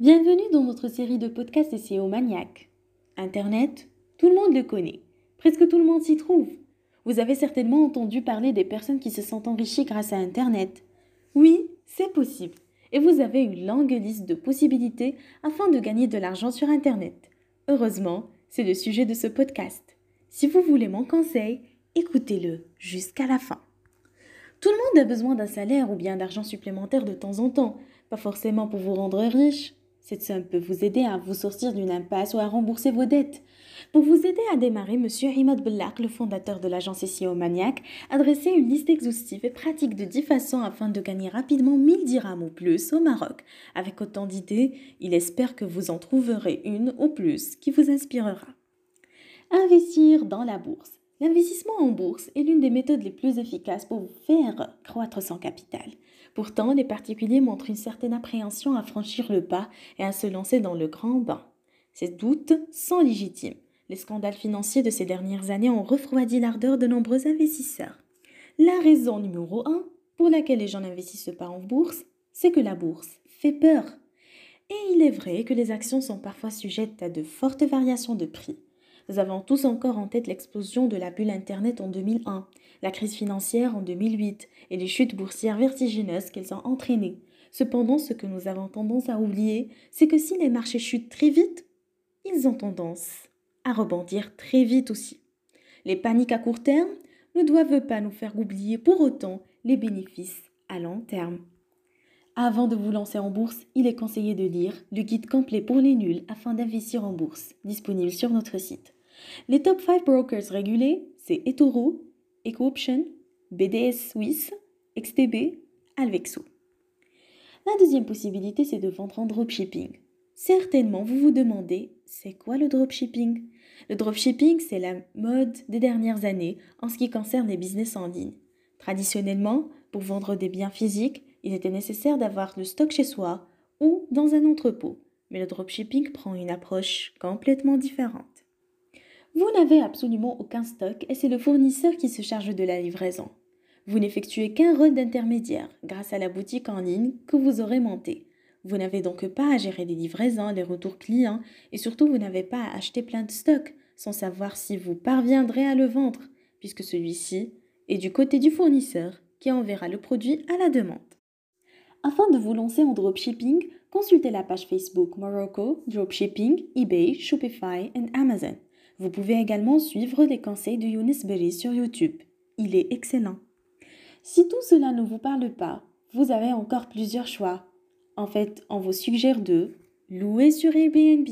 Bienvenue dans notre série de podcasts SEO maniaques. Internet, tout le monde le connaît. Presque tout le monde s'y trouve. Vous avez certainement entendu parler des personnes qui se sont enrichies grâce à Internet. Oui, c'est possible. Et vous avez une longue liste de possibilités afin de gagner de l'argent sur Internet. Heureusement, c'est le sujet de ce podcast. Si vous voulez mon conseil, écoutez-le jusqu'à la fin. Tout le monde a besoin d'un salaire ou bien d'argent supplémentaire de temps en temps, pas forcément pour vous rendre riche. Cette somme peut vous aider à vous sortir d'une impasse ou à rembourser vos dettes. Pour vous aider à démarrer, M. Imad Bellak, le fondateur de l'agence SEO Maniac, a dressé une liste exhaustive et pratique de 10 façons afin de gagner rapidement 1000 dirhams ou plus au Maroc. Avec autant d'idées, il espère que vous en trouverez une ou plus qui vous inspirera. Investir dans la bourse. L'investissement en bourse est l'une des méthodes les plus efficaces pour faire croître son capital. Pourtant, les particuliers montrent une certaine appréhension à franchir le pas et à se lancer dans le grand bain. Ces doutes sont légitimes. Les scandales financiers de ces dernières années ont refroidi l'ardeur de nombreux investisseurs. La raison numéro 1 pour laquelle les gens n'investissent pas en bourse, c'est que la bourse fait peur. Et il est vrai que les actions sont parfois sujettes à de fortes variations de prix. Nous avons tous encore en tête l'explosion de la bulle Internet en 2001, la crise financière en 2008 et les chutes boursières vertigineuses qu'elles ont entraînées. Cependant, ce que nous avons tendance à oublier, c'est que si les marchés chutent très vite, ils ont tendance à rebondir très vite aussi. Les paniques à court terme ne doivent pas nous faire oublier pour autant les bénéfices à long terme. Avant de vous lancer en bourse, il est conseillé de lire le guide complet pour les nuls afin d'investir en bourse, disponible sur notre site. Les top 5 brokers régulés, c'est eToro, EcoOption, BDS Suisse, XTB, Alvexo. La deuxième possibilité, c'est de vendre en dropshipping. Certainement, vous vous demandez, c'est quoi le dropshipping? Le dropshipping, c'est la mode des dernières années en ce qui concerne les business en ligne. Traditionnellement, pour vendre des biens physiques, il était nécessaire d'avoir le stock chez soi ou dans un entrepôt. Mais le dropshipping prend une approche complètement différente. Vous n'avez absolument aucun stock et c'est le fournisseur qui se charge de la livraison. Vous n'effectuez qu'un rôle d'intermédiaire grâce à la boutique en ligne que vous aurez montée. Vous n'avez donc pas à gérer les livraisons, les retours clients et surtout vous n'avez pas à acheter plein de stocks sans savoir si vous parviendrez à le vendre puisque celui-ci est du côté du fournisseur qui enverra le produit à la demande. Afin de vous lancer en dropshipping, consultez la page Facebook Morocco Dropshipping, eBay, Shopify et Amazon. Vous pouvez également suivre les conseils de Younes Berry sur YouTube. Il est excellent. Si tout cela ne vous parle pas, vous avez encore plusieurs choix. En fait, on vous suggère de louer sur Airbnb.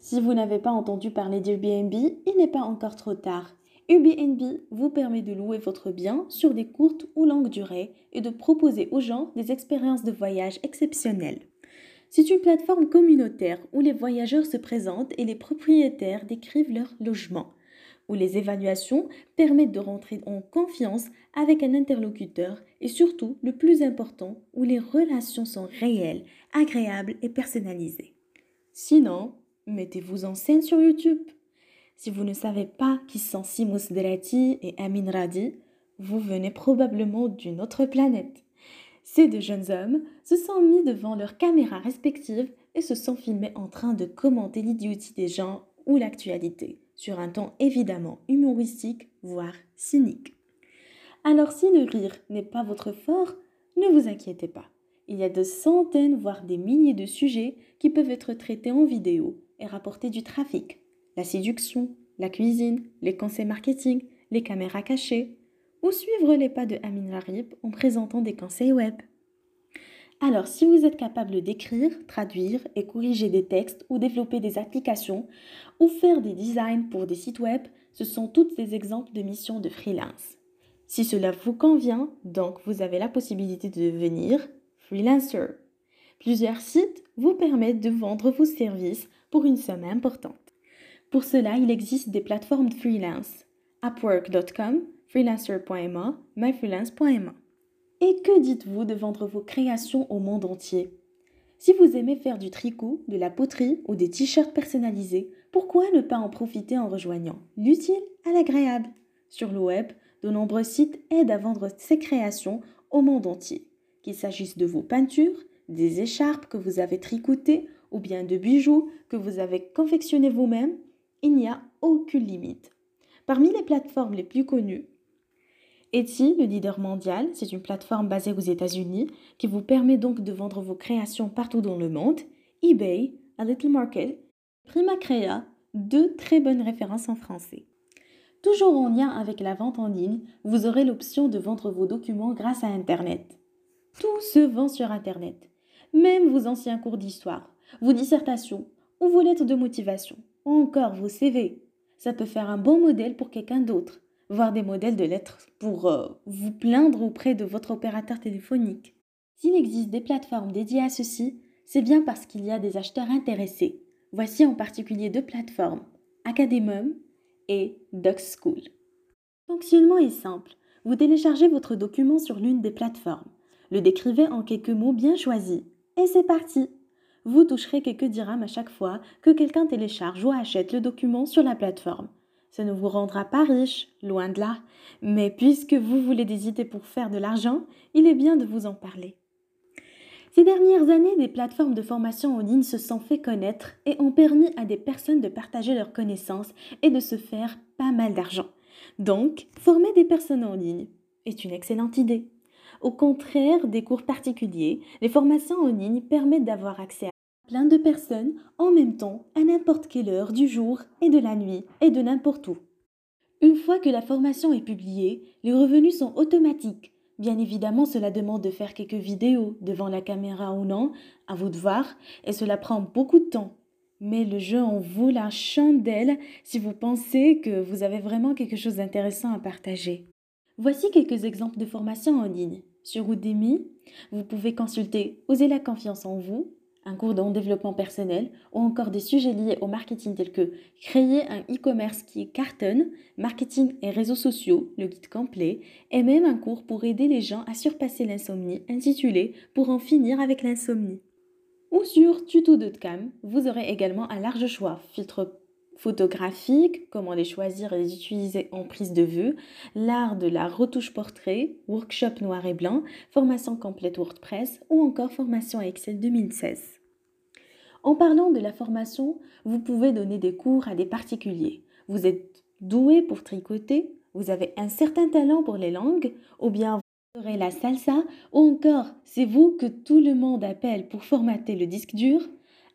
Si vous n'avez pas entendu parler d'Airbnb, il n'est pas encore trop tard. Airbnb vous permet de louer votre bien sur des courtes ou longues durées et de proposer aux gens des expériences de voyage exceptionnelles. C'est une plateforme communautaire où les voyageurs se présentent et les propriétaires décrivent leur logement, où les évaluations permettent de rentrer en confiance avec un interlocuteur et surtout, le plus important, où les relations sont réelles, agréables et personnalisées. Sinon, mettez-vous en scène sur YouTube. Si vous ne savez pas qui sont Simous Drati et Amin Radi, vous venez probablement d'une autre planète. Ces deux jeunes hommes se sont mis devant leurs caméras respectives et se sont filmés en train de commenter l'idiotie des gens ou l'actualité, sur un ton évidemment humoristique, voire cynique. Alors si le rire n'est pas votre fort, ne vous inquiétez pas. Il y a de centaines, voire des milliers de sujets qui peuvent être traités en vidéo et rapporter du trafic. La séduction, la cuisine, les conseils marketing, les caméras cachées, ou suivre les pas de Amin en présentant des conseils web. Alors, si vous êtes capable d'écrire, traduire et corriger des textes ou développer des applications ou faire des designs pour des sites web, ce sont toutes des exemples de missions de freelance. Si cela vous convient, donc vous avez la possibilité de devenir freelancer. Plusieurs sites vous permettent de vendre vos services pour une somme importante. Pour cela, il existe des plateformes de freelance. Upwork.com, freelancer.ma, myfreelance.ma. Et que dites-vous de vendre vos créations au monde entier? Si vous aimez faire du tricot, de la poterie ou des t-shirts personnalisés, pourquoi ne pas en profiter en rejoignant l'utile à l'agréable? Sur le web, de nombreux sites aident à vendre ces créations au monde entier, qu'il s'agisse de vos peintures, des écharpes que vous avez tricotées ou bien de bijoux que vous avez confectionnés vous-même, il n'y a aucune limite. Parmi les plateformes les plus connues, Etsy, le leader mondial, c'est une plateforme basée aux États-Unis qui vous permet donc de vendre vos créations partout dans le monde. eBay, A Little Market, Prima Crea, deux très bonnes références en français. Toujours en lien avec la vente en ligne, vous aurez l'option de vendre vos documents grâce à Internet. Tout se vend sur Internet, même vos anciens cours d'histoire, vos dissertations ou vos lettres de motivation, ou encore vos CV. Ça peut faire un bon modèle pour quelqu'un d'autre, voire des modèles de lettres pour euh, vous plaindre auprès de votre opérateur téléphonique. S'il existe des plateformes dédiées à ceci, c'est bien parce qu'il y a des acheteurs intéressés. Voici en particulier deux plateformes, Academum et DocSchool. Le fonctionnement est simple. Vous téléchargez votre document sur l'une des plateformes, le décrivez en quelques mots bien choisis, et c'est parti. Vous toucherez quelques dirhams à chaque fois que quelqu'un télécharge ou achète le document sur la plateforme. Ça ne vous rendra pas riche, loin de là, mais puisque vous voulez des idées pour faire de l'argent, il est bien de vous en parler. Ces dernières années, des plateformes de formation en ligne se sont fait connaître et ont permis à des personnes de partager leurs connaissances et de se faire pas mal d'argent. Donc, former des personnes en ligne est une excellente idée. Au contraire des cours particuliers, les formations en ligne permettent d'avoir accès à plein de personnes en même temps à n'importe quelle heure du jour et de la nuit et de n'importe où. Une fois que la formation est publiée, les revenus sont automatiques. Bien évidemment, cela demande de faire quelques vidéos devant la caméra ou non, à vous de voir, et cela prend beaucoup de temps. Mais le jeu en vaut la chandelle si vous pensez que vous avez vraiment quelque chose d'intéressant à partager. Voici quelques exemples de formations en ligne. Sur Udemy, vous pouvez consulter Osez la confiance en vous, un cours de développement personnel ou encore des sujets liés au marketing tels que créer un e-commerce qui cartonne, marketing et réseaux sociaux, le guide complet, et même un cours pour aider les gens à surpasser l'insomnie intitulé Pour en finir avec l'insomnie. Ou sur tuto.com, vous aurez également un large choix, filtre photographiques, comment les choisir et les utiliser en prise de vue, l'art de la retouche portrait, workshop noir et blanc, formation complète WordPress ou encore formation Excel 2016. En parlant de la formation, vous pouvez donner des cours à des particuliers. Vous êtes doué pour tricoter, vous avez un certain talent pour les langues, ou bien vous aurez la salsa, ou encore c'est vous que tout le monde appelle pour formater le disque dur,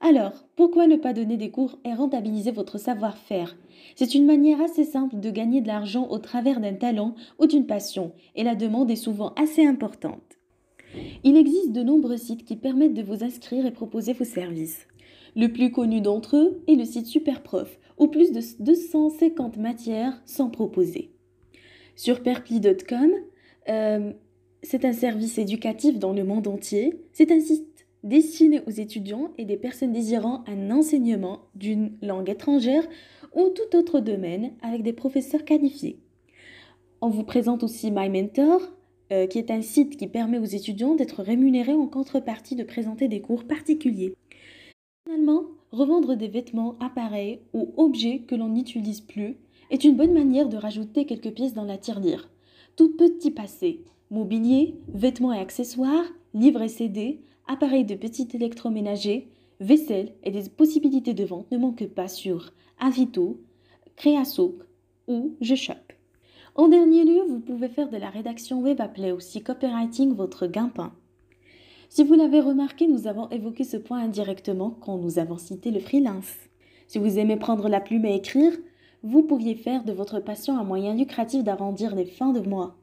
alors, pourquoi ne pas donner des cours et rentabiliser votre savoir-faire? C'est une manière assez simple de gagner de l'argent au travers d'un talent ou d'une passion, et la demande est souvent assez importante. Il existe de nombreux sites qui permettent de vous inscrire et proposer vos services. Le plus connu d'entre eux est le site Superprof, où plus de 250 matières sont proposées. Sur perpli.com, euh, c'est un service éducatif dans le monde entier. C'est un site destiné aux étudiants et des personnes désirant un enseignement d'une langue étrangère ou tout autre domaine avec des professeurs qualifiés. On vous présente aussi My Mentor, euh, qui est un site qui permet aux étudiants d'être rémunérés en contrepartie de présenter des cours particuliers. Finalement, revendre des vêtements, appareils ou objets que l'on n'utilise plus est une bonne manière de rajouter quelques pièces dans la tirelire. Tout petit passé, mobilier, vêtements et accessoires, livres et CD, appareils de petit électroménager, vaisselle et des possibilités de vente ne manquent pas sur Avito, Créasoc ou Je Shop. En dernier lieu, vous pouvez faire de la rédaction web appelée aussi copywriting votre gain-pain. Si vous l'avez remarqué, nous avons évoqué ce point indirectement quand nous avons cité le freelance. Si vous aimez prendre la plume et écrire, vous pourriez faire de votre passion un moyen lucratif d'arrondir les fins de mois.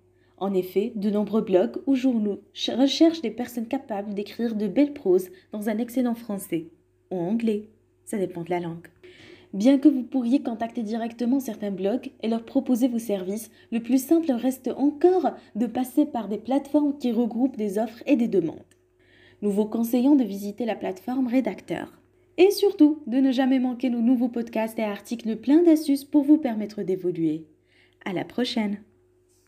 En effet, de nombreux blogs ou journaux recherchent des personnes capables d'écrire de belles proses dans un excellent français ou anglais. Ça dépend de la langue. Bien que vous pourriez contacter directement certains blogs et leur proposer vos services, le plus simple reste encore de passer par des plateformes qui regroupent des offres et des demandes. Nous vous conseillons de visiter la plateforme Rédacteur. Et surtout, de ne jamais manquer nos nouveaux podcasts et articles pleins d'astuces pour vous permettre d'évoluer. À la prochaine!